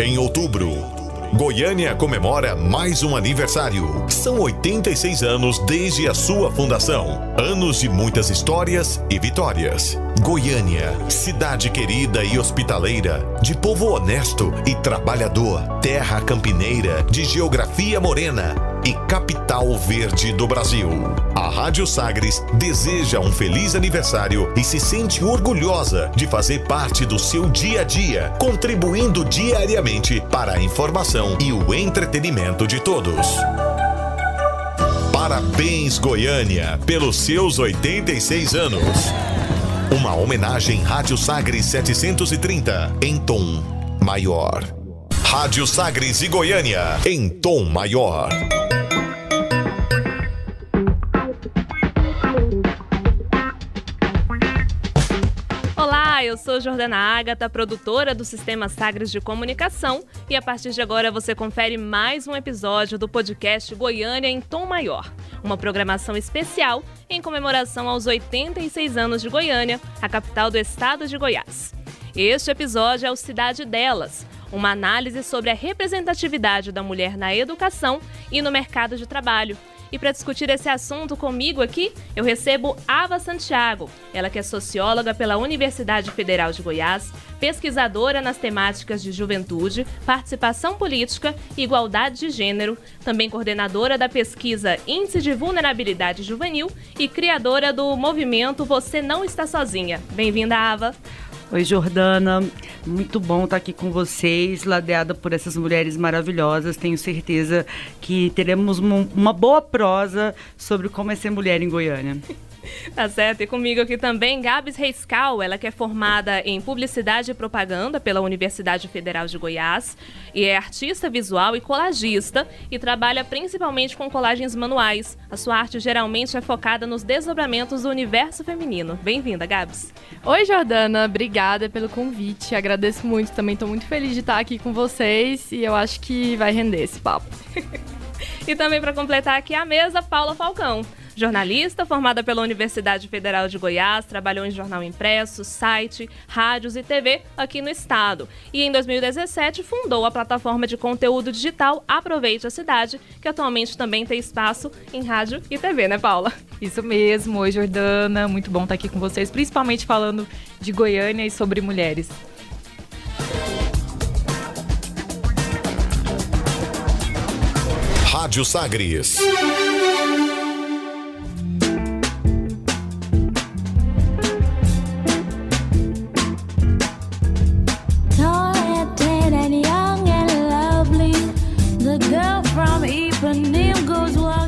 Em outubro, Goiânia comemora mais um aniversário. São 86 anos desde a sua fundação. Anos de muitas histórias e vitórias. Goiânia, cidade querida e hospitaleira, de povo honesto e trabalhador, terra campineira, de geografia morena e capital verde do Brasil. A Rádio Sagres deseja um feliz aniversário e se sente orgulhosa de fazer parte do seu dia a dia, contribuindo diariamente para a informação e o entretenimento de todos. Parabéns, Goiânia, pelos seus 86 anos. Uma homenagem Rádio Sagres 730 em tom maior. Rádio Sagres e Goiânia em tom maior. Eu sou Jordana Ágata, produtora do Sistema Sagres de Comunicação, e a partir de agora você confere mais um episódio do podcast Goiânia em Tom Maior, uma programação especial em comemoração aos 86 anos de Goiânia, a capital do estado de Goiás. Este episódio é o Cidade Delas, uma análise sobre a representatividade da mulher na educação e no mercado de trabalho. E para discutir esse assunto comigo aqui, eu recebo Ava Santiago, ela que é socióloga pela Universidade Federal de Goiás, pesquisadora nas temáticas de juventude, participação política e igualdade de gênero, também coordenadora da pesquisa Índice de Vulnerabilidade Juvenil e criadora do movimento Você Não Está Sozinha. Bem-vinda, Ava. Oi, Jordana. Muito bom estar aqui com vocês, ladeada por essas mulheres maravilhosas. Tenho certeza que teremos uma boa prosa sobre como é ser mulher em Goiânia. Tá certo. E comigo aqui também, Gabs Reiscal, ela que é formada em Publicidade e Propaganda pela Universidade Federal de Goiás e é artista visual e colagista e trabalha principalmente com colagens manuais. A sua arte geralmente é focada nos desdobramentos do universo feminino. Bem-vinda, Gabs. Oi, Jordana. Obrigada pelo convite. Agradeço muito. Também estou muito feliz de estar aqui com vocês e eu acho que vai render esse papo. e também para completar aqui a mesa, Paula Falcão. Jornalista, formada pela Universidade Federal de Goiás, trabalhou em jornal impresso, site, rádios e TV aqui no estado. E em 2017 fundou a plataforma de conteúdo digital Aproveite a Cidade, que atualmente também tem espaço em rádio e TV, né, Paula? Isso mesmo. Oi, Jordana. Muito bom estar aqui com vocês, principalmente falando de Goiânia e sobre mulheres. Rádio Sagres.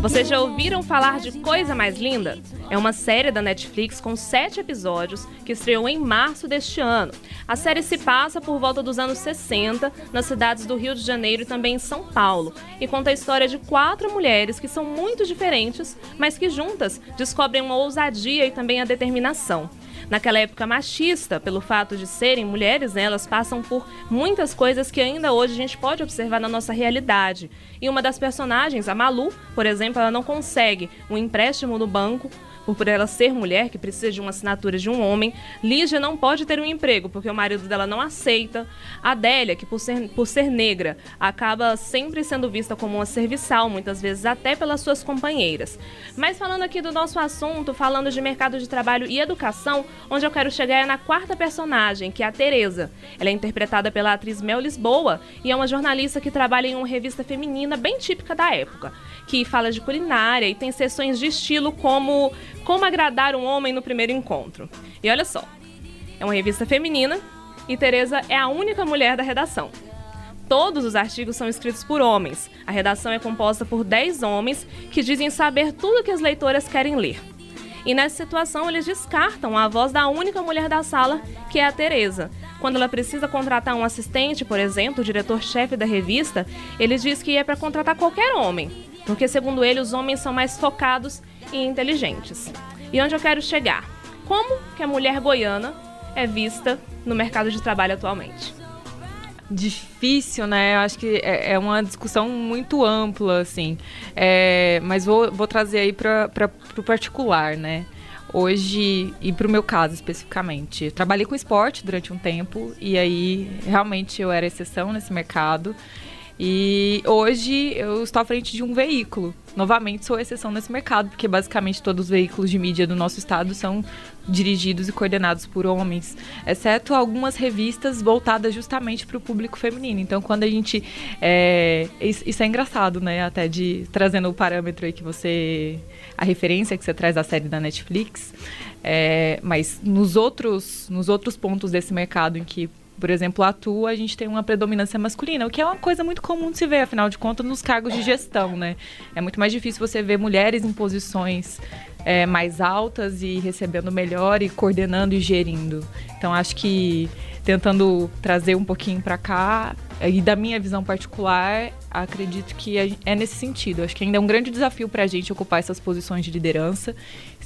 Vocês já ouviram falar de Coisa Mais Linda? É uma série da Netflix com sete episódios que estreou em março deste ano. A série se passa por volta dos anos 60, nas cidades do Rio de Janeiro e também em São Paulo, e conta a história de quatro mulheres que são muito diferentes, mas que juntas descobrem uma ousadia e também a determinação naquela época machista, pelo fato de serem mulheres, né, elas passam por muitas coisas que ainda hoje a gente pode observar na nossa realidade. E uma das personagens, a Malu, por exemplo, ela não consegue um empréstimo no banco por ela ser mulher, que precisa de uma assinatura de um homem. Lígia não pode ter um emprego, porque o marido dela não aceita. Adélia, que por ser, por ser negra, acaba sempre sendo vista como uma serviçal, muitas vezes até pelas suas companheiras. Mas falando aqui do nosso assunto, falando de mercado de trabalho e educação, onde eu quero chegar é na quarta personagem, que é a Teresa. Ela é interpretada pela atriz Mel Lisboa e é uma jornalista que trabalha em uma revista feminina bem típica da época, que fala de culinária e tem sessões de estilo como como agradar um homem no primeiro encontro. E olha só, é uma revista feminina e Teresa é a única mulher da redação. Todos os artigos são escritos por homens. A redação é composta por 10 homens que dizem saber tudo que as leitoras querem ler. E nessa situação eles descartam a voz da única mulher da sala, que é a Teresa. Quando ela precisa contratar um assistente, por exemplo, o diretor-chefe da revista, ele diz que é para contratar qualquer homem, porque segundo ele os homens são mais focados e inteligentes. E onde eu quero chegar? Como que a mulher goiana é vista no mercado de trabalho atualmente? Difícil, né? Eu acho que é, é uma discussão muito ampla, assim. É, mas vou, vou trazer aí para o particular, né? hoje, e para o meu caso especificamente, trabalhei com esporte durante um tempo e aí realmente eu era exceção nesse mercado. E hoje eu estou à frente de um veículo. Novamente sou exceção nesse mercado, porque basicamente todos os veículos de mídia do nosso estado são dirigidos e coordenados por homens, exceto algumas revistas voltadas justamente para o público feminino. Então, quando a gente. É, isso é engraçado, né? Até de trazendo o parâmetro aí que você. a referência que você traz da série da Netflix. É, mas nos outros, nos outros pontos desse mercado em que por exemplo, atua, a gente tem uma predominância masculina, o que é uma coisa muito comum de se ver, afinal de contas, nos cargos de gestão, né? É muito mais difícil você ver mulheres em posições é, mais altas e recebendo melhor e coordenando e gerindo. Então, acho que tentando trazer um pouquinho para cá, e da minha visão particular, acredito que é nesse sentido. Acho que ainda é um grande desafio para a gente ocupar essas posições de liderança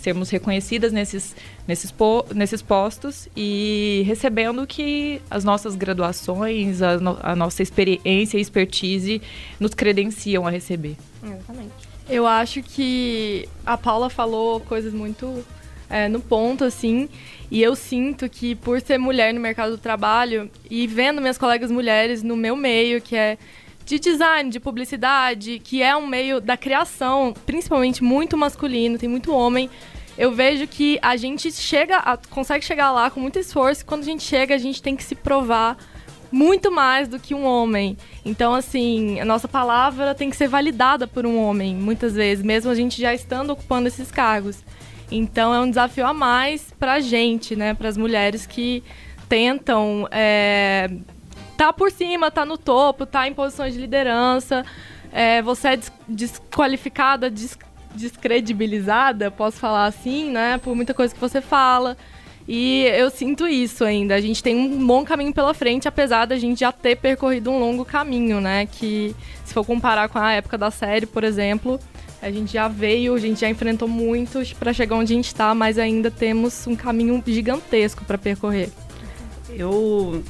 sermos reconhecidas nesses, nesses, po, nesses postos e recebendo que as nossas graduações, a, no, a nossa experiência e expertise nos credenciam a receber. Exatamente. Eu acho que a Paula falou coisas muito é, no ponto, assim, e eu sinto que por ser mulher no mercado do trabalho e vendo minhas colegas mulheres no meu meio, que é de design, de publicidade, que é um meio da criação, principalmente muito masculino, tem muito homem eu vejo que a gente chega, a, consegue chegar lá com muito esforço. E quando a gente chega, a gente tem que se provar muito mais do que um homem. Então, assim, a nossa palavra tem que ser validada por um homem, muitas vezes, mesmo a gente já estando ocupando esses cargos. Então, é um desafio a mais para a gente, né, para as mulheres que tentam é, tá por cima, tá no topo, tá em posições de liderança. É, você é desqualificada, des descredibilizada, posso falar assim, né? Por muita coisa que você fala. E eu sinto isso ainda. A gente tem um bom caminho pela frente, apesar da gente já ter percorrido um longo caminho, né? Que se for comparar com a época da série, por exemplo, a gente já veio, a gente já enfrentou muitos para chegar onde a gente está, mas ainda temos um caminho gigantesco para percorrer. Eu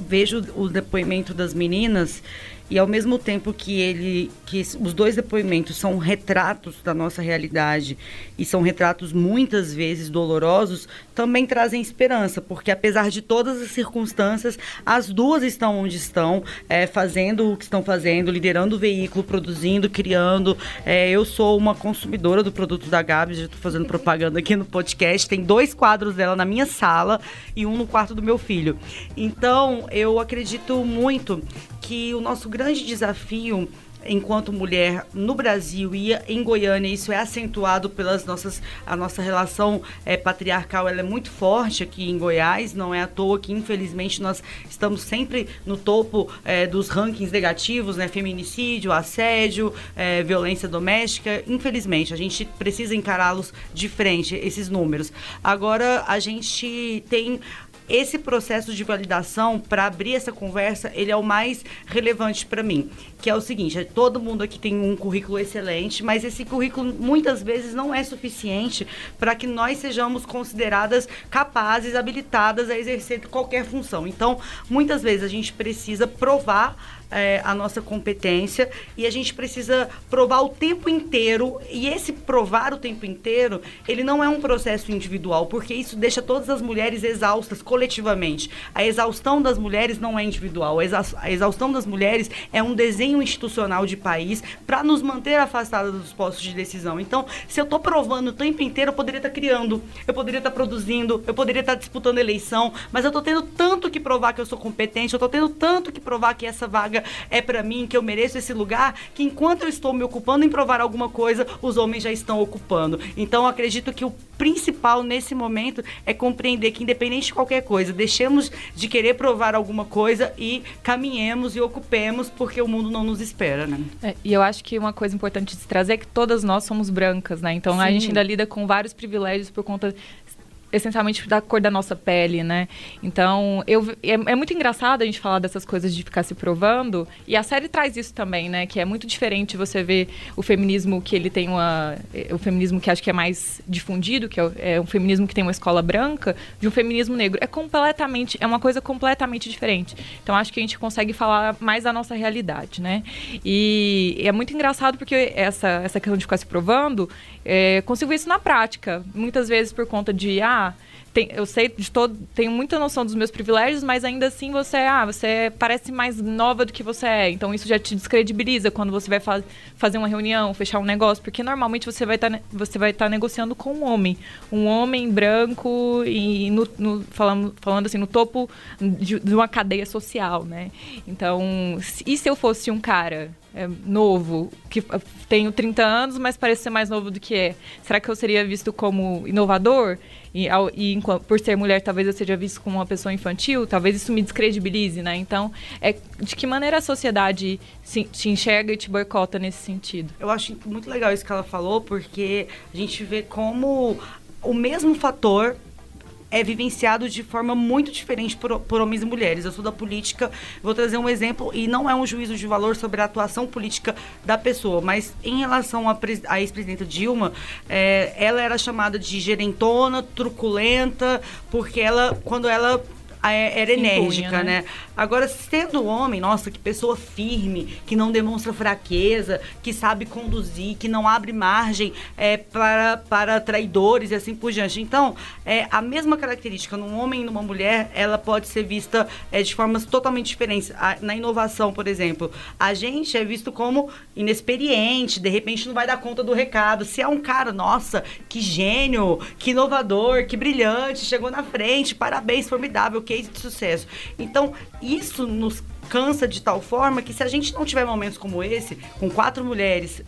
vejo o depoimento das meninas e ao mesmo tempo que ele que os dois depoimentos são retratos da nossa realidade e são retratos muitas vezes dolorosos, também trazem esperança, porque apesar de todas as circunstâncias, as duas estão onde estão, é, fazendo o que estão fazendo, liderando o veículo, produzindo, criando. É, eu sou uma consumidora do produto da Gabi, já estou fazendo propaganda aqui no podcast. Tem dois quadros dela na minha sala e um no quarto do meu filho. Então, eu acredito muito que o nosso grande desafio enquanto mulher no Brasil e em Goiânia isso é acentuado pelas nossas a nossa relação é, patriarcal ela é muito forte aqui em Goiás não é à toa que infelizmente nós estamos sempre no topo é, dos rankings negativos né? Feminicídio assédio é, violência doméstica. Infelizmente a gente precisa encará-los de frente esses números. Agora a gente tem esse processo de validação para abrir essa conversa, ele é o mais relevante para mim, que é o seguinte, todo mundo aqui tem um currículo excelente, mas esse currículo muitas vezes não é suficiente para que nós sejamos consideradas capazes, habilitadas a exercer qualquer função. Então, muitas vezes a gente precisa provar é, a nossa competência e a gente precisa provar o tempo inteiro. E esse provar o tempo inteiro, ele não é um processo individual, porque isso deixa todas as mulheres exaustas coletivamente. A exaustão das mulheres não é individual, a exaustão das mulheres é um desenho institucional de país para nos manter afastadas dos postos de decisão. Então, se eu estou provando o tempo inteiro, eu poderia estar tá criando, eu poderia estar tá produzindo, eu poderia estar tá disputando eleição, mas eu estou tendo tanto que provar que eu sou competente, eu estou tendo tanto que provar que essa vaga vaga é para mim, que eu mereço esse lugar, que enquanto eu estou me ocupando em provar alguma coisa, os homens já estão ocupando. Então, acredito que o principal nesse momento é compreender que, independente de qualquer coisa, deixemos de querer provar alguma coisa e caminhemos e ocupemos, porque o mundo não nos espera, né? É, e eu acho que uma coisa importante de se trazer é que todas nós somos brancas, né? Então Sim. a gente ainda lida com vários privilégios por conta essencialmente da cor da nossa pele, né? Então, eu, é, é, muito engraçado a gente falar dessas coisas de ficar se provando, e a série traz isso também, né? Que é muito diferente você ver o feminismo que ele tem uma... É, o feminismo que acho que é mais difundido, que é, é um feminismo que tem uma escola branca, de um feminismo negro. É completamente... É uma coisa completamente diferente. Então, acho que a gente consegue falar mais da nossa realidade, né? E é muito engraçado porque essa, essa questão de ficar se provando é, consigo isso na prática. Muitas vezes por conta de, ah, tem, eu sei de todo, tenho muita noção dos meus privilégios, mas ainda assim você, ah, você parece mais nova do que você é. Então isso já te descredibiliza quando você vai fa fazer uma reunião, fechar um negócio, porque normalmente você vai tá, você vai estar tá negociando com um homem, um homem branco e no, no, falando, falando assim no topo de, de uma cadeia social, né? Então, e se eu fosse um cara é, novo, que tenho 30 anos, mas parece ser mais novo do que é. Será que eu seria visto como inovador? E, ao, e por ser mulher, talvez eu seja visto como uma pessoa infantil? Talvez isso me descredibilize, né? Então, é, de que maneira a sociedade se, te enxerga e te boicota nesse sentido? Eu acho muito legal isso que ela falou, porque a gente vê como o mesmo fator é vivenciado de forma muito diferente por, por, homens e mulheres. Eu sou da política, vou trazer um exemplo, e não é um juízo de valor sobre a atuação política da pessoa, mas em relação à ex-presidenta Dilma, é, ela era chamada de gerentona, truculenta, porque ela, quando ela é, era enérgica, impunha, né? né? Agora, sendo homem, nossa, que pessoa firme, que não demonstra fraqueza, que sabe conduzir, que não abre margem é, para, para traidores e assim por diante. Então, é, a mesma característica num homem e numa mulher, ela pode ser vista é, de formas totalmente diferentes. A, na inovação, por exemplo, a gente é visto como inexperiente, de repente não vai dar conta do recado. Se é um cara, nossa, que gênio, que inovador, que brilhante, chegou na frente, parabéns, formidável, case de sucesso. Então, isso nos cansa de tal forma que se a gente não tiver momentos como esse, com quatro mulheres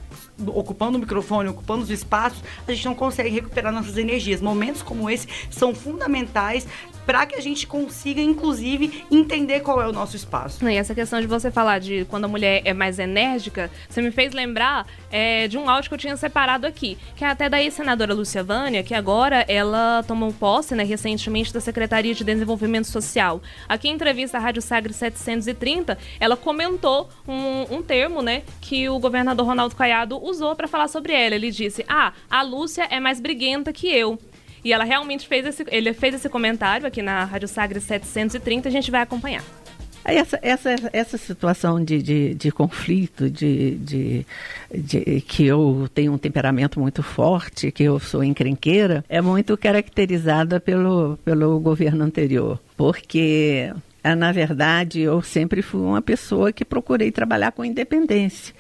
ocupando o microfone, ocupando os espaços, a gente não consegue recuperar nossas energias. Momentos como esse são fundamentais para que a gente consiga, inclusive, entender qual é o nosso espaço. E essa questão de você falar de quando a mulher é mais enérgica, você me fez lembrar é, de um áudio que eu tinha separado aqui, que é até da ex-senadora Lúcia Vânia, que agora ela tomou posse, né, recentemente, da Secretaria de Desenvolvimento Social. Aqui em entrevista à Rádio Sagre 730, ela comentou um, um termo, né, que o governador Ronaldo Caiado usou para falar sobre ela. Ele disse: Ah, a Lúcia é mais briguenta que eu. E ela realmente fez esse, ele fez esse comentário aqui na Rádio Sagres 730, a gente vai acompanhar. Essa, essa, essa situação de, de, de conflito, de, de, de, que eu tenho um temperamento muito forte, que eu sou encrenqueira, é muito caracterizada pelo, pelo governo anterior. Porque, na verdade, eu sempre fui uma pessoa que procurei trabalhar com independência.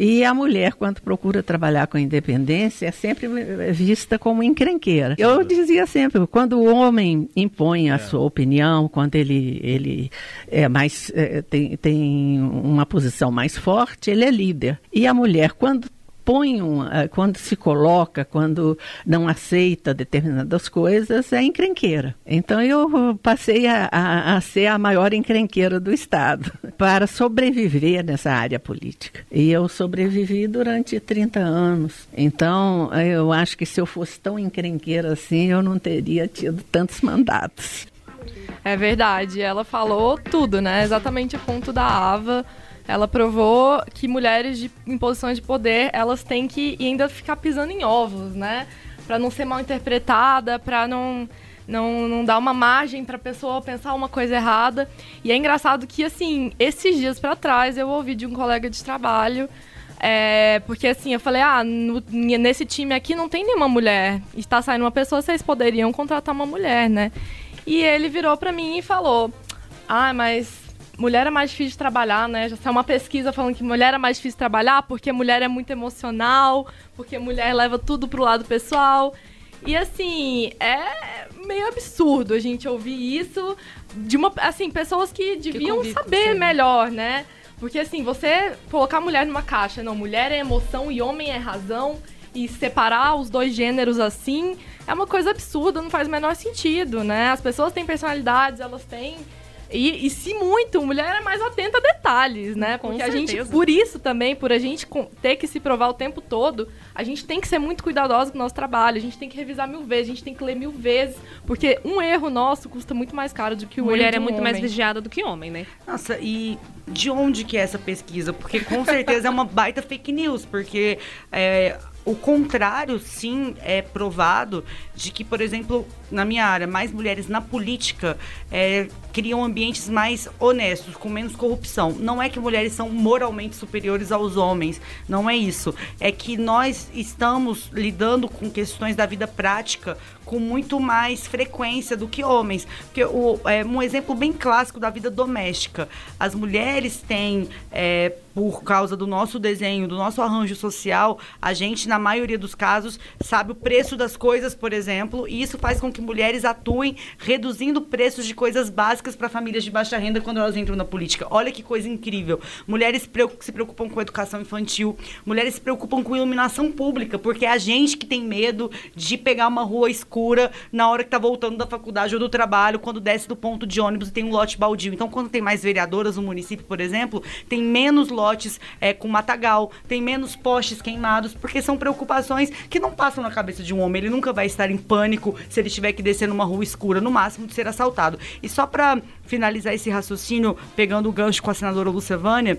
E a mulher, quando procura trabalhar com independência, é sempre vista como encrenqueira. Eu dizia sempre, quando o homem impõe a é. sua opinião, quando ele, ele é mais, é, tem, tem uma posição mais forte, ele é líder. E a mulher, quando um, eh, quando se coloca, quando não aceita determinadas coisas, é encrenqueira. Então eu passei a, a, a ser a maior encrenqueira do Estado para sobreviver nessa área política. E eu sobrevivi durante 30 anos. Então eu acho que se eu fosse tão encrenqueira assim, eu não teria tido tantos mandatos. É verdade, ela falou tudo, né? Exatamente o ponto da Ava ela provou que mulheres de, em posições de poder, elas têm que ainda ficar pisando em ovos, né? Para não ser mal interpretada, para não, não, não dar uma margem para a pessoa pensar uma coisa errada. E é engraçado que, assim, esses dias para trás eu ouvi de um colega de trabalho é, porque assim, eu falei, ah, no, nesse time aqui não tem nenhuma mulher. Está saindo uma pessoa, vocês poderiam contratar uma mulher, né? E ele virou para mim e falou: Ah, mas mulher é mais difícil de trabalhar, né? Já saiu uma pesquisa falando que mulher é mais difícil de trabalhar porque mulher é muito emocional, porque mulher leva tudo pro lado pessoal. E assim, é meio absurdo a gente ouvir isso de uma, assim, pessoas que deviam que saber melhor, né? Porque assim, você colocar mulher numa caixa, não, mulher é emoção e homem é razão, e separar os dois gêneros assim, é uma coisa absurda, não faz o menor sentido, né? As pessoas têm personalidades, elas têm e, e, se muito, mulher é mais atenta a detalhes, né? Com Porque certeza. a gente, por isso também, por a gente ter que se provar o tempo todo, a gente tem que ser muito cuidadosa com o nosso trabalho, a gente tem que revisar mil vezes, a gente tem que ler mil vezes, porque um erro nosso custa muito mais caro do que o mulher erro de um é muito homem. mais vigiada do que homem, né? Nossa, e de onde que é essa pesquisa? Porque com certeza é uma baita fake news, porque é, o contrário, sim, é provado de que, por exemplo, na minha área, mais mulheres na política é, criam ambientes mais honestos, com menos corrupção. Não é que mulheres são moralmente superiores aos homens, não é isso. É que nós estamos lidando com questões da vida prática com muito mais frequência do que homens. Porque o, é um exemplo bem clássico da vida doméstica. As mulheres têm, é, por causa do nosso desenho, do nosso arranjo social, a gente, na maioria dos casos, sabe o preço das coisas, por exemplo, e isso faz com que mulheres atuem reduzindo preços de coisas básicas para famílias de baixa renda quando elas entram na política. Olha que coisa incrível. Mulheres se preocupam com educação infantil, mulheres se preocupam com iluminação pública, porque é a gente que tem medo de pegar uma rua escura na hora que tá voltando da faculdade ou do trabalho, quando desce do ponto de ônibus e tem um lote baldio. Então, quando tem mais vereadoras no município, por exemplo, tem menos lotes é, com matagal, tem menos postes queimados, porque são preocupações que não passam na cabeça de um homem. Ele nunca vai estar em pânico se ele tiver que descer numa rua escura, no máximo de ser assaltado. E só para finalizar esse raciocínio, pegando o gancho com a senadora Lucevânia,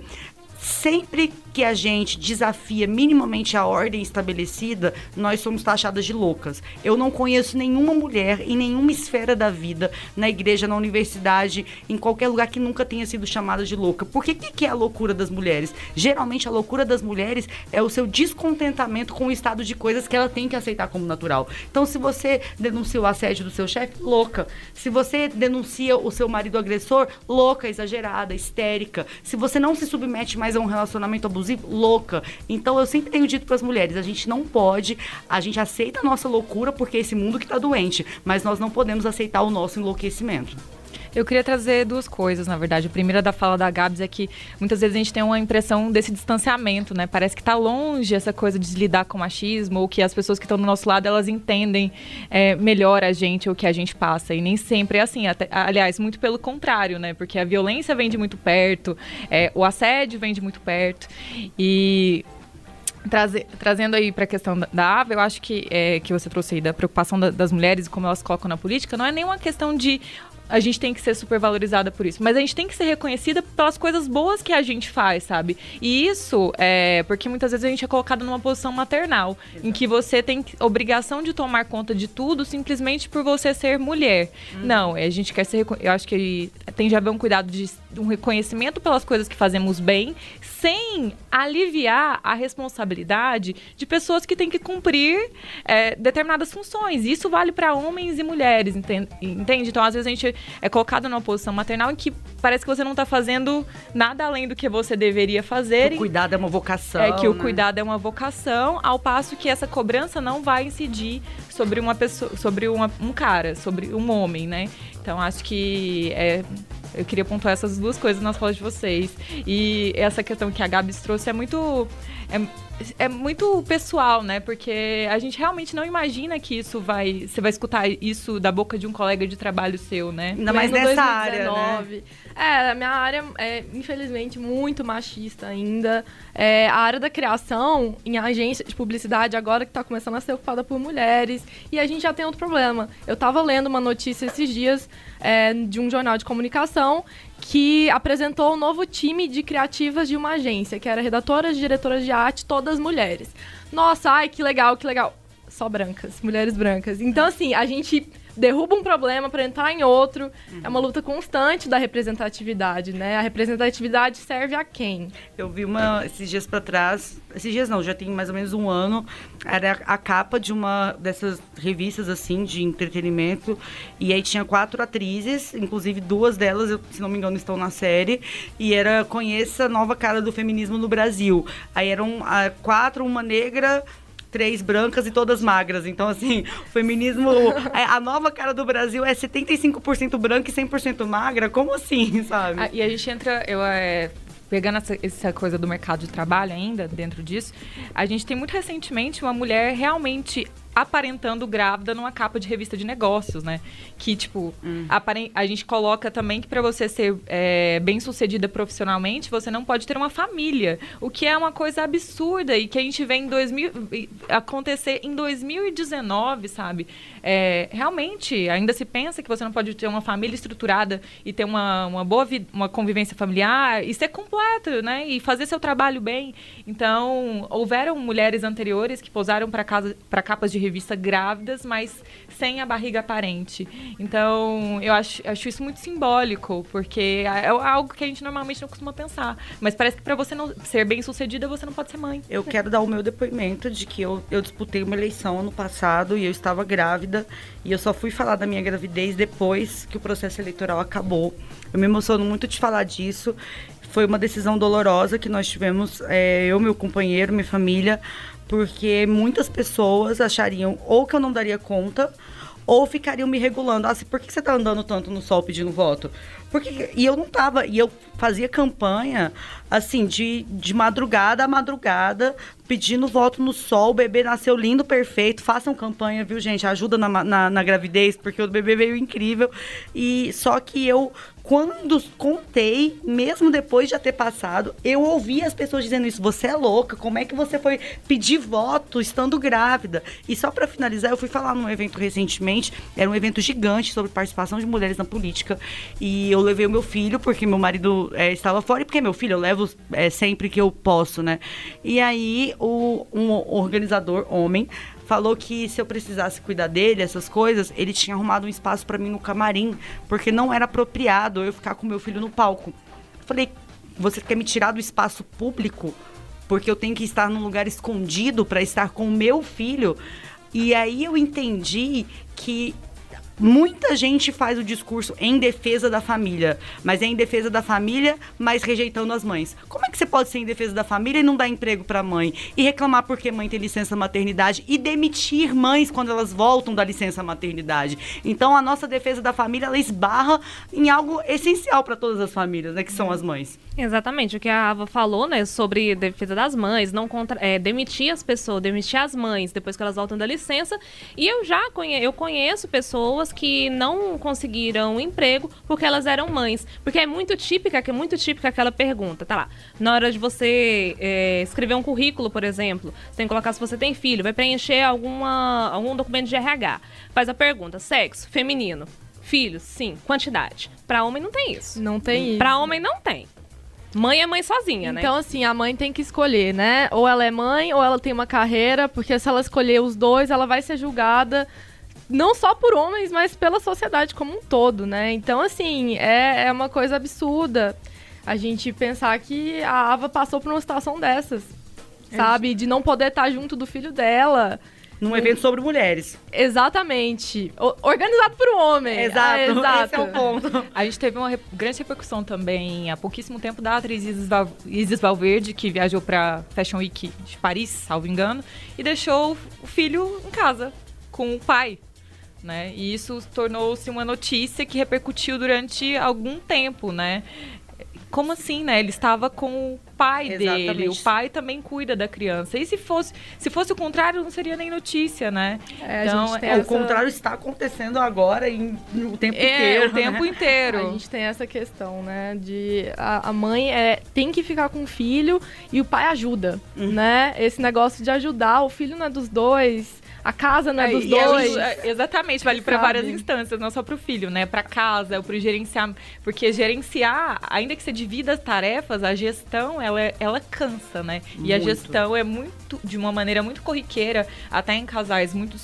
sempre que a gente desafia minimamente a ordem estabelecida, nós somos taxadas de loucas. Eu não conheço nenhuma mulher em nenhuma esfera da vida, na igreja, na universidade, em qualquer lugar que nunca tenha sido chamada de louca. Por que, que é a loucura das mulheres? Geralmente a loucura das mulheres é o seu descontentamento com o estado de coisas que ela tem que aceitar como natural. Então, se você denuncia o assédio do seu chefe, louca. Se você denuncia o seu marido agressor, louca, exagerada, histérica. Se você não se submete mais a um relacionamento abusivo, abusivo, louca. Então eu sempre tenho dito para as mulheres, a gente não pode, a gente aceita a nossa loucura porque é esse mundo que está doente, mas nós não podemos aceitar o nosso enlouquecimento. Eu queria trazer duas coisas, na verdade. A primeira da fala da Gabs é que muitas vezes a gente tem uma impressão desse distanciamento, né? Parece que está longe essa coisa de lidar com machismo, ou que as pessoas que estão do nosso lado, elas entendem é, melhor a gente, o que a gente passa. E nem sempre é assim. Até, aliás, muito pelo contrário, né? Porque a violência vem de muito perto, é, o assédio vem de muito perto. E Traze, trazendo aí para a questão da, da AVA, eu acho que, é, que você trouxe aí da preocupação da, das mulheres e como elas colocam na política, não é nenhuma questão de a gente tem que ser super valorizada por isso. Mas a gente tem que ser reconhecida pelas coisas boas que a gente faz, sabe? E isso é porque muitas vezes a gente é colocado numa posição maternal, Exato. em que você tem obrigação de tomar conta de tudo simplesmente por você ser mulher. Hum. Não, a gente quer ser. Eu acho que tem de haver um cuidado de um reconhecimento pelas coisas que fazemos bem, sem aliviar a responsabilidade de pessoas que têm que cumprir é, determinadas funções. Isso vale para homens e mulheres, entende? Então, às vezes a gente é colocado numa posição maternal em que parece que você não está fazendo nada além do que você deveria fazer. O cuidado é uma vocação. É que né? o cuidado é uma vocação, ao passo que essa cobrança não vai incidir sobre uma pessoa, sobre uma, um cara, sobre um homem, né? Então acho que é, eu queria pontuar essas duas coisas nas falas de vocês. E essa questão que a Gabs trouxe é muito. É, é muito pessoal, né? Porque a gente realmente não imagina que isso vai. Você vai escutar isso da boca de um colega de trabalho seu, né? Ainda mais nessa 2019. área. Né? É, a minha área é, infelizmente, muito machista ainda. É, a área da criação em agência de publicidade agora que está começando a ser ocupada por mulheres. E a gente já tem outro problema. Eu estava lendo uma notícia esses dias é, de um jornal de comunicação que apresentou um novo time de criativas de uma agência, que era redatoras diretoras de arte, todas mulheres. Nossa, ai, que legal, que legal. Só brancas, mulheres brancas. Então, assim, a gente derruba um problema para entrar em outro. Uhum. É uma luta constante da representatividade, né? A representatividade serve a quem? Eu vi uma esses dias para trás, esses dias não, já tem mais ou menos um ano, era a capa de uma dessas revistas assim de entretenimento e aí tinha quatro atrizes, inclusive duas delas, se não me engano, estão na série e era conheça a nova cara do feminismo no Brasil. Aí eram a, quatro, uma negra, três brancas e todas magras. Então, assim, o feminismo. É, a nova cara do Brasil é 75% branca e 100% magra? Como assim, sabe? Ah, e a gente entra. Eu, é, pegando essa, essa, coisa do mercado de trabalho ainda, dentro disso, a gente tem muito recentemente uma mulher realmente aparentando grávida numa capa de revista de negócios, né? Que, tipo, hum. a gente coloca também que para você ser é, bem sucedida profissionalmente, você não pode ter uma família. O que é uma coisa absurda e que a gente vê em 2000, acontecer em 2019, sabe? É, realmente, ainda se pensa que você não pode ter uma família estruturada e ter uma, uma boa uma convivência familiar e ser completo, né? E fazer seu trabalho bem. Então, houveram mulheres anteriores que posaram para capas de revista grávidas, mas sem a barriga aparente. Então, eu acho, acho isso muito simbólico, porque é, é algo que a gente normalmente não costuma pensar. Mas parece que para você não ser bem sucedida, você não pode ser mãe. Eu quero dar o meu depoimento de que eu, eu disputei uma eleição ano passado e eu estava grávida. E eu só fui falar da minha gravidez depois que o processo eleitoral acabou. Eu me emociono muito de falar disso. Foi uma decisão dolorosa que nós tivemos, é, eu, meu companheiro, minha família, porque muitas pessoas achariam ou que eu não daria conta ou ficariam me regulando. Ah, por que você tá andando tanto no sol pedindo voto? Porque, e eu não tava, e eu fazia campanha, assim, de, de madrugada a madrugada, pedindo voto no sol. O bebê nasceu lindo, perfeito. Façam campanha, viu, gente? Ajuda na, na, na gravidez, porque o bebê veio incrível. E só que eu quando contei, mesmo depois de já ter passado, eu ouvi as pessoas dizendo isso. Você é louca, como é que você foi pedir voto estando grávida? E só para finalizar, eu fui falar num evento recentemente, era um evento gigante sobre participação de mulheres na política. E eu levei o meu filho, porque meu marido é, estava fora, e porque meu filho eu levo é, sempre que eu posso, né? E aí o, um organizador, homem, falou que se eu precisasse cuidar dele, essas coisas, ele tinha arrumado um espaço para mim no camarim, porque não era apropriado eu ficar com meu filho no palco. Eu falei, você quer me tirar do espaço público? Porque eu tenho que estar num lugar escondido para estar com o meu filho. E aí eu entendi que Muita gente faz o discurso em defesa da família, mas é em defesa da família, mas rejeitando as mães. Como é que você pode ser em defesa da família e não dar emprego para mãe? E reclamar porque mãe tem licença maternidade e demitir mães quando elas voltam da licença maternidade? Então a nossa defesa da família ela esbarra em algo essencial para todas as famílias, né, que são as mães. Exatamente, o que a Ava falou, né, sobre defesa das mães, não contra, é, demitir as pessoas, demitir as mães depois que elas voltam da licença. E eu já conhe eu conheço pessoas que não conseguiram emprego porque elas eram mães. Porque é muito típica, que é muito típica aquela pergunta, tá lá. Na hora de você é, escrever um currículo, por exemplo, você tem que colocar se você tem filho, vai preencher alguma, algum documento de RH. Faz a pergunta: sexo, feminino. Filhos, sim. Quantidade. Para homem não tem isso. Não tem isso. Para homem não tem. Mãe é mãe sozinha, né? Então, assim, a mãe tem que escolher, né? Ou ela é mãe, ou ela tem uma carreira, porque se ela escolher os dois, ela vai ser julgada não só por homens, mas pela sociedade como um todo, né? Então, assim, é, é uma coisa absurda a gente pensar que a Ava passou por uma situação dessas, é sabe? De não poder estar junto do filho dela num evento sobre mulheres. Exatamente. O, organizado por um homem. Exato, ah, exato. Esse é o ponto. A gente teve uma grande repercussão também há pouquíssimo tempo da atriz Isis, Val Isis Valverde, que viajou para Fashion Week de Paris, salvo engano, e deixou o filho em casa com o pai. Né? E isso tornou-se uma notícia que repercutiu durante algum tempo, né? Como assim, né? Ele estava com o pai Exatamente. dele. O pai também cuida da criança. E se fosse, se fosse o contrário, não seria nem notícia, né? É, então, é, essa... o contrário está acontecendo agora em, o tempo é, inteiro. o tempo né? inteiro. A gente tem essa questão, né? De a, a mãe é, tem que ficar com o filho e o pai ajuda, uhum. né? Esse negócio de ajudar, o filho não é dos dois a casa não é, é dos dois. É, exatamente, vale para várias instâncias, não só para o filho, né? Para casa, para gerenciar, porque gerenciar, ainda que você divida as tarefas, a gestão ela, ela cansa, né? Muito. E a gestão é muito de uma maneira muito corriqueira, até em casais muito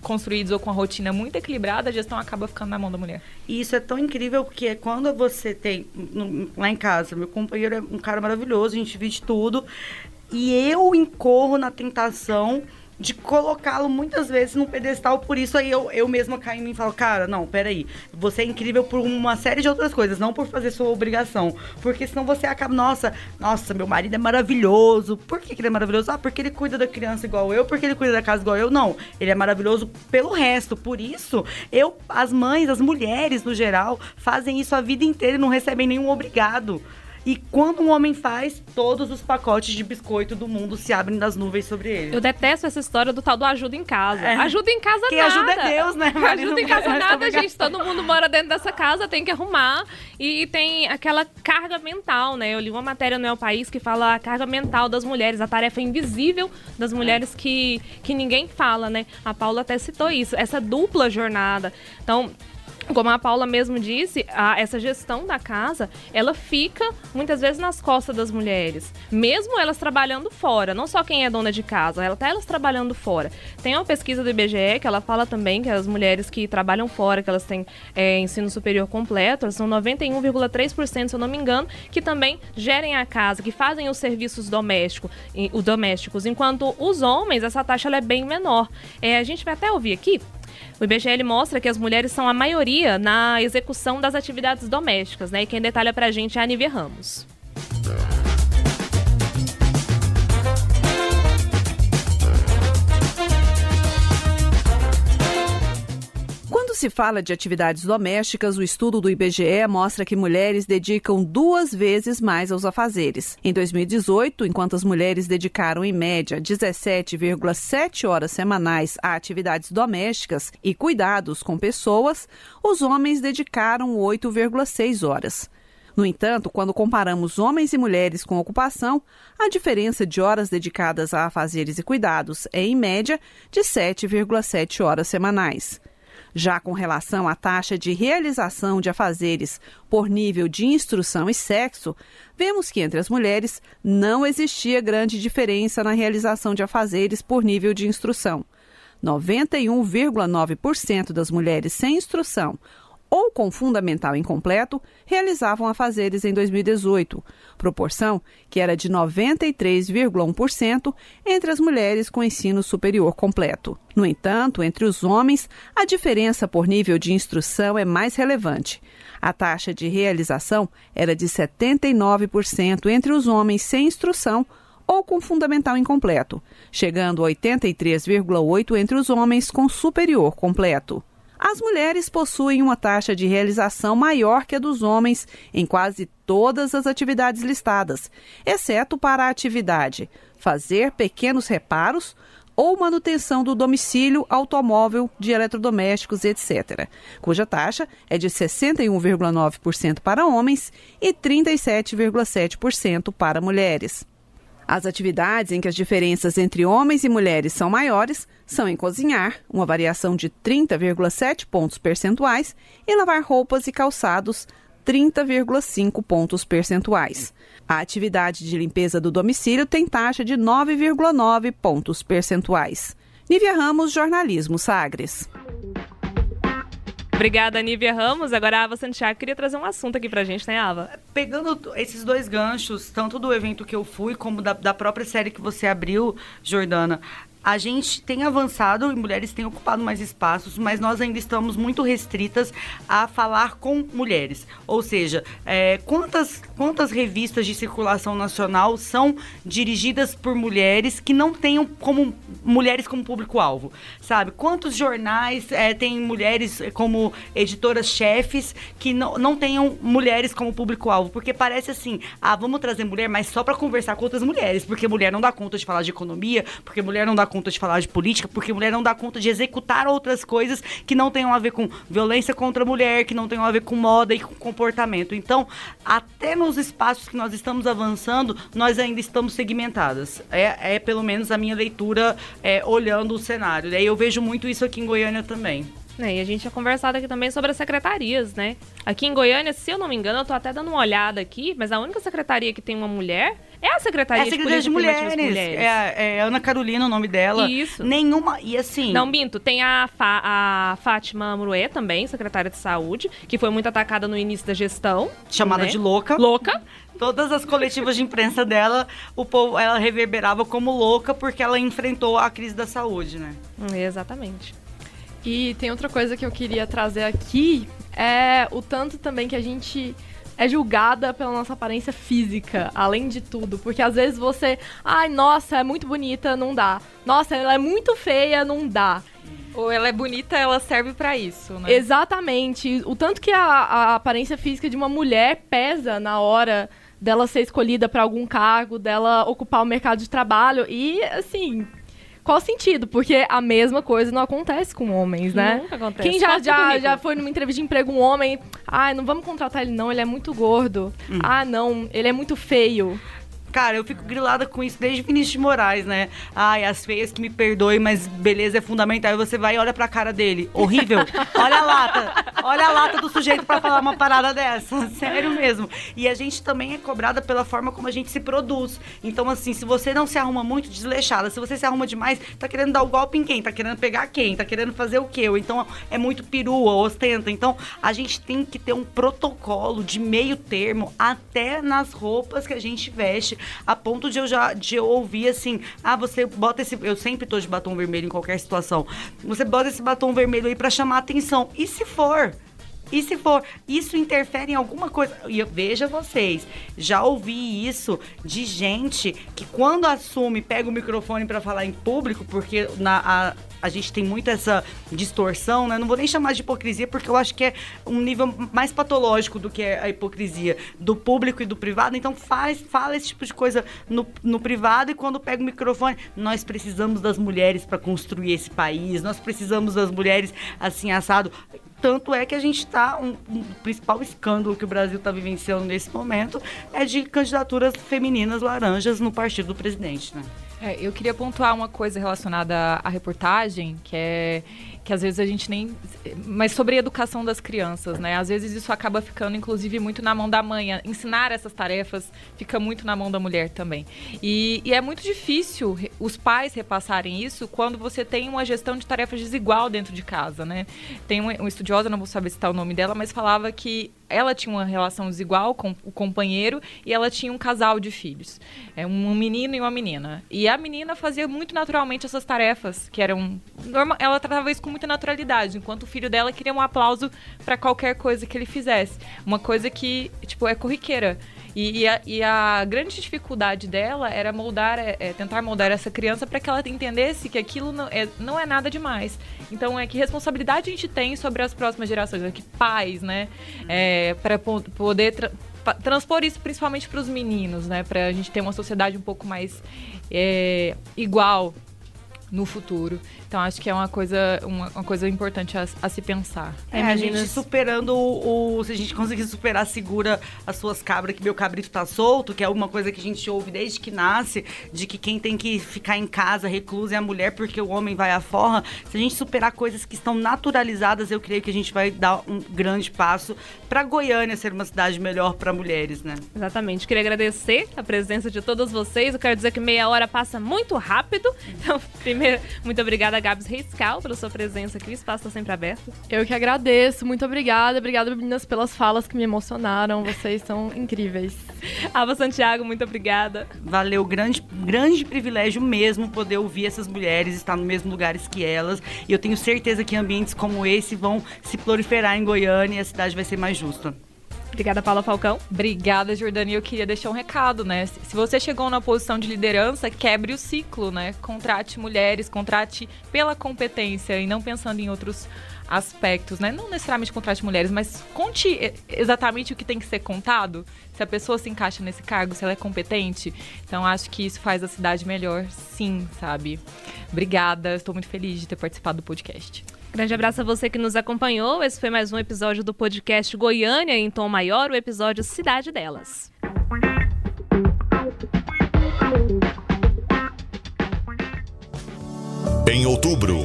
construídos ou com a rotina muito equilibrada, a gestão acaba ficando na mão da mulher. E isso é tão incrível porque quando você tem lá em casa, meu companheiro é um cara maravilhoso, a gente divide tudo, e eu incorro na tentação de colocá-lo muitas vezes num pedestal, por isso aí eu, eu mesma caio em mim e falo, cara, não, peraí, você é incrível por uma série de outras coisas, não por fazer sua obrigação. Porque senão você acaba, nossa, nossa, meu marido é maravilhoso. Por que, que ele é maravilhoso? Ah, porque ele cuida da criança igual eu, porque ele cuida da casa igual eu. Não, ele é maravilhoso pelo resto. Por isso, eu, as mães, as mulheres no geral, fazem isso a vida inteira e não recebem nenhum obrigado. E quando um homem faz, todos os pacotes de biscoito do mundo se abrem das nuvens sobre ele. Eu detesto essa história do tal do ajuda em casa. É. Ajuda em casa Quem nada. ajuda é Deus, né? Ajuda em casa nada, obrigação. gente. Todo mundo mora dentro dessa casa, tem que arrumar. E tem aquela carga mental, né? Eu li uma matéria no El País que fala a carga mental das mulheres, a tarefa invisível das mulheres que, que ninguém fala, né? A Paula até citou isso, essa dupla jornada. Então, como a Paula mesmo disse, a- essa gestão da casa, ela fica muitas vezes nas costas das mulheres. Mesmo elas trabalhando fora, não só quem é dona de casa, ela até elas trabalhando fora. Tem uma pesquisa do IBGE que ela fala também que as mulheres que trabalham fora, que elas têm é, ensino superior completo, elas são 91,3%, se eu não me engano, que também gerem a casa, que fazem os serviços domésticos, os domésticos. Enquanto os homens, essa taxa é bem menor. É, a gente vai até ouvir aqui o IBGE mostra que as mulheres são a maioria na execução das atividades domésticas, né? E quem detalha pra gente é a Nívia Ramos. Se fala de atividades domésticas, o estudo do IBGE mostra que mulheres dedicam duas vezes mais aos afazeres. Em 2018, enquanto as mulheres dedicaram em média 17,7 horas semanais a atividades domésticas e cuidados com pessoas, os homens dedicaram 8,6 horas. No entanto, quando comparamos homens e mulheres com ocupação, a diferença de horas dedicadas a afazeres e cuidados é, em média, de 7,7 horas semanais. Já com relação à taxa de realização de afazeres por nível de instrução e sexo, vemos que entre as mulheres não existia grande diferença na realização de afazeres por nível de instrução. 91,9% das mulheres sem instrução ou com fundamental incompleto realizavam afazeres em 2018, proporção que era de 93,1% entre as mulheres com ensino superior completo. No entanto, entre os homens, a diferença por nível de instrução é mais relevante. A taxa de realização era de 79% entre os homens sem instrução ou com fundamental incompleto, chegando a 83,8% entre os homens com superior completo. As mulheres possuem uma taxa de realização maior que a dos homens em quase todas as atividades listadas, exceto para a atividade fazer pequenos reparos ou manutenção do domicílio, automóvel, de eletrodomésticos, etc., cuja taxa é de 61,9% para homens e 37,7% para mulheres. As atividades em que as diferenças entre homens e mulheres são maiores são em cozinhar, uma variação de 30,7 pontos percentuais, e lavar roupas e calçados, 30,5 pontos percentuais. A atividade de limpeza do domicílio tem taxa de 9,9 pontos percentuais. Nívia Ramos, Jornalismo Sagres. Obrigada, Nívia Ramos. Agora a Ava Santiago queria trazer um assunto aqui pra gente, né, Ava? Pegando esses dois ganchos, tanto do evento que eu fui, como da, da própria série que você abriu, Jordana, a gente tem avançado e mulheres têm ocupado mais espaços, mas nós ainda estamos muito restritas a falar com mulheres. Ou seja, é, quantas, quantas revistas de circulação nacional são dirigidas por mulheres que não tenham como mulheres como público-alvo? Sabe? Quantos jornais é, têm mulheres como editoras-chefes que não, não tenham mulheres como público-alvo? Porque parece assim, ah, vamos trazer mulher, mas só para conversar com outras mulheres, porque mulher não dá conta de falar de economia, porque mulher não dá conta de falar de política, porque mulher não dá conta de executar outras coisas que não tenham a ver com violência contra a mulher, que não tenham a ver com moda e com comportamento. Então, até nos espaços que nós estamos avançando, nós ainda estamos segmentadas. É, é pelo menos a minha leitura é, olhando o cenário. E eu vejo muito isso aqui em Goiânia também. É, e a gente tinha conversado aqui também sobre as secretarias, né? Aqui em Goiânia, se eu não me engano, eu tô até dando uma olhada aqui, mas a única secretaria que tem uma mulher é a Secretaria, É a Secretaria de das Mulheres. Mulheres. É, é Ana Carolina o nome dela. Isso. Nenhuma. E assim. Não, minto. Tem a, Fa- a Fátima Muruê também, secretária de saúde, que foi muito atacada no início da gestão. chamada né? de louca. Louca. Todas as coletivas de imprensa dela, o povo, ela reverberava como louca porque ela enfrentou a crise da saúde, né? Exatamente. E tem outra coisa que eu queria trazer aqui, é o tanto também que a gente é julgada pela nossa aparência física, além de tudo. Porque às vezes você, ai, nossa, é muito bonita, não dá. Nossa, ela é muito feia, não dá. Ou ela é bonita, ela serve pra isso, né? Exatamente. O tanto que a, a aparência física de uma mulher pesa na hora dela ser escolhida para algum cargo, dela ocupar o mercado de trabalho. E, assim, qual sentido? Porque a mesma coisa não acontece com homens, né? Nunca acontece. Quem já, já, já foi numa entrevista de emprego um homem, ah, não vamos contratar ele não, ele é muito gordo. Ah, não, ele é muito feio. Cara, eu fico grilada com isso desde Vinícius de Moraes, né? Ai, as feias que me perdoem, mas beleza é fundamental. E você vai e olha pra cara dele. Horrível. Olha a lata. Olha a lata do sujeito pra falar uma parada dessa. Sério mesmo. E a gente também é cobrada pela forma como a gente se produz. Então, assim, se você não se arruma muito, desleixada. Se você se arruma demais, tá querendo dar o golpe em quem? Tá querendo pegar quem? Tá querendo fazer o quê? Ou então é muito perua, ostenta. Então, a gente tem que ter um protocolo de meio termo até nas roupas que a gente veste a ponto de eu já de eu ouvir assim, ah, você bota esse, eu sempre tô de batom vermelho em qualquer situação. Você bota esse batom vermelho aí pra chamar atenção. E se for? E se for, isso interfere em alguma coisa. E veja vocês, já ouvi isso de gente que quando assume, pega o microfone pra falar em público, porque na, a, a gente tem muito essa distorção, né? Não vou nem chamar de hipocrisia, porque eu acho que é um nível mais patológico do que é a hipocrisia do público e do privado. Então faz, fala esse tipo de coisa no, no privado e quando pega o microfone, nós precisamos das mulheres para construir esse país, nós precisamos das mulheres assim assado. Tanto é que a gente está. Um, um principal escândalo que o Brasil está vivenciando nesse momento é de candidaturas femininas laranjas no partido do presidente, né? É, eu queria pontuar uma coisa relacionada à, reportagem, que é que às vezes a gente nem. Mas sobre a educação das crianças, né? Às vezes isso acaba ficando, inclusive, muito na mão da mãe. Ensinar essas tarefas fica muito na mão da mulher também. E, e é muito difícil os pais repassarem isso quando você tem uma gestão de tarefas desigual dentro de casa, né? Tem um, um estudiosa, não vou saber citar o nome dela, mas falava que ela tinha uma relação desigual com o companheiro e ela tinha um casal de filhos. É um menino e uma menina. E a menina fazia muito naturalmente essas tarefas, que eram. norma- Ela tratava isso com muita naturalidade, enquanto o filho dela queria um aplauso para qualquer coisa que ele fizesse. Uma coisa que, tipo, é corriqueira. E, e a, e a grande dificuldade dela era moldar, é, é, tentar moldar essa criança para que ela entendesse que aquilo não é, não é nada demais. Então, é que responsabilidade a gente tem sobre as próximas gerações, né? que pais, né? É, para poder tra- transpor isso principalmente para os meninos, né? Para a gente ter uma sociedade um pouco mais é, igual no futuro. Então, acho que é uma coisa, uma, uma coisa importante a, a se pensar. É, a gente superando o, o- Se a gente conseguir superar, segura as suas cabras, que meu cabrito tá solto, que é uma coisa que a gente ouve desde que nasce, de que quem tem que ficar em casa, recluso, é a mulher, porque o homem vai à forra. Se a gente superar coisas que estão naturalizadas, eu creio que a gente vai dar um grande passo pra Goiânia ser uma cidade melhor pra mulheres, né? Exatamente. Queria agradecer a presença de todos vocês. Eu quero dizer que meia hora passa muito rápido. Então, primeiro, muito obrigada, Gabs Reiscal, pela sua presença aqui. O espaço está sempre aberto. Eu que agradeço, muito obrigada. Obrigada, meninas, pelas falas que me emocionaram. Vocês são incríveis. Ava Santiago, muito obrigada. Valeu, grande, grande privilégio mesmo poder ouvir essas mulheres, estar no mesmo lugares que elas. E eu tenho certeza que ambientes como esse vão se proliferar em Goiânia e a cidade vai ser mais justa. Obrigada, Paula Falcão. Obrigada, Jordânia. Eu queria deixar um recado, né? Se você chegou na posição de liderança, quebre o ciclo, né? Contrate mulheres, contrate pela competência e não pensando em outros aspectos, né? Não necessariamente contrate mulheres, mas conte exatamente o que tem que ser contado. Se a pessoa se encaixa nesse cargo, se ela é competente. Então, acho que isso faz a cidade melhor, sim, sabe? Obrigada. Estou muito feliz de ter participado do podcast. Grande abraço a você que nos acompanhou. Esse foi mais um episódio do podcast Goiânia em tom maior, o episódio Cidade Delas. Em outubro,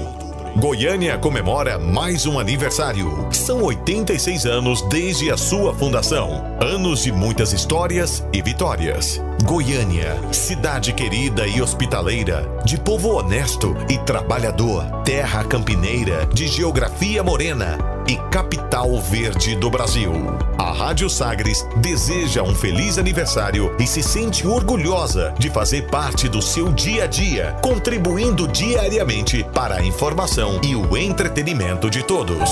Goiânia comemora mais um aniversário. São 86 anos desde a sua fundação. Anos de muitas histórias e vitórias. Goiânia, cidade querida e hospitaleira, de povo honesto e trabalhador, terra campineira, de geografia morena e capital verde do Brasil. A Rádio Sagres deseja um feliz aniversário e se sente orgulhosa de fazer parte do seu dia a dia, contribuindo diariamente para a informação e o entretenimento de todos.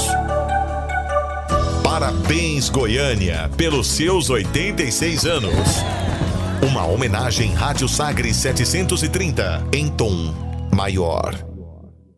Parabéns, Goiânia, pelos seus 86 anos. Uma homenagem Rádio Sagres 730 em tom maior.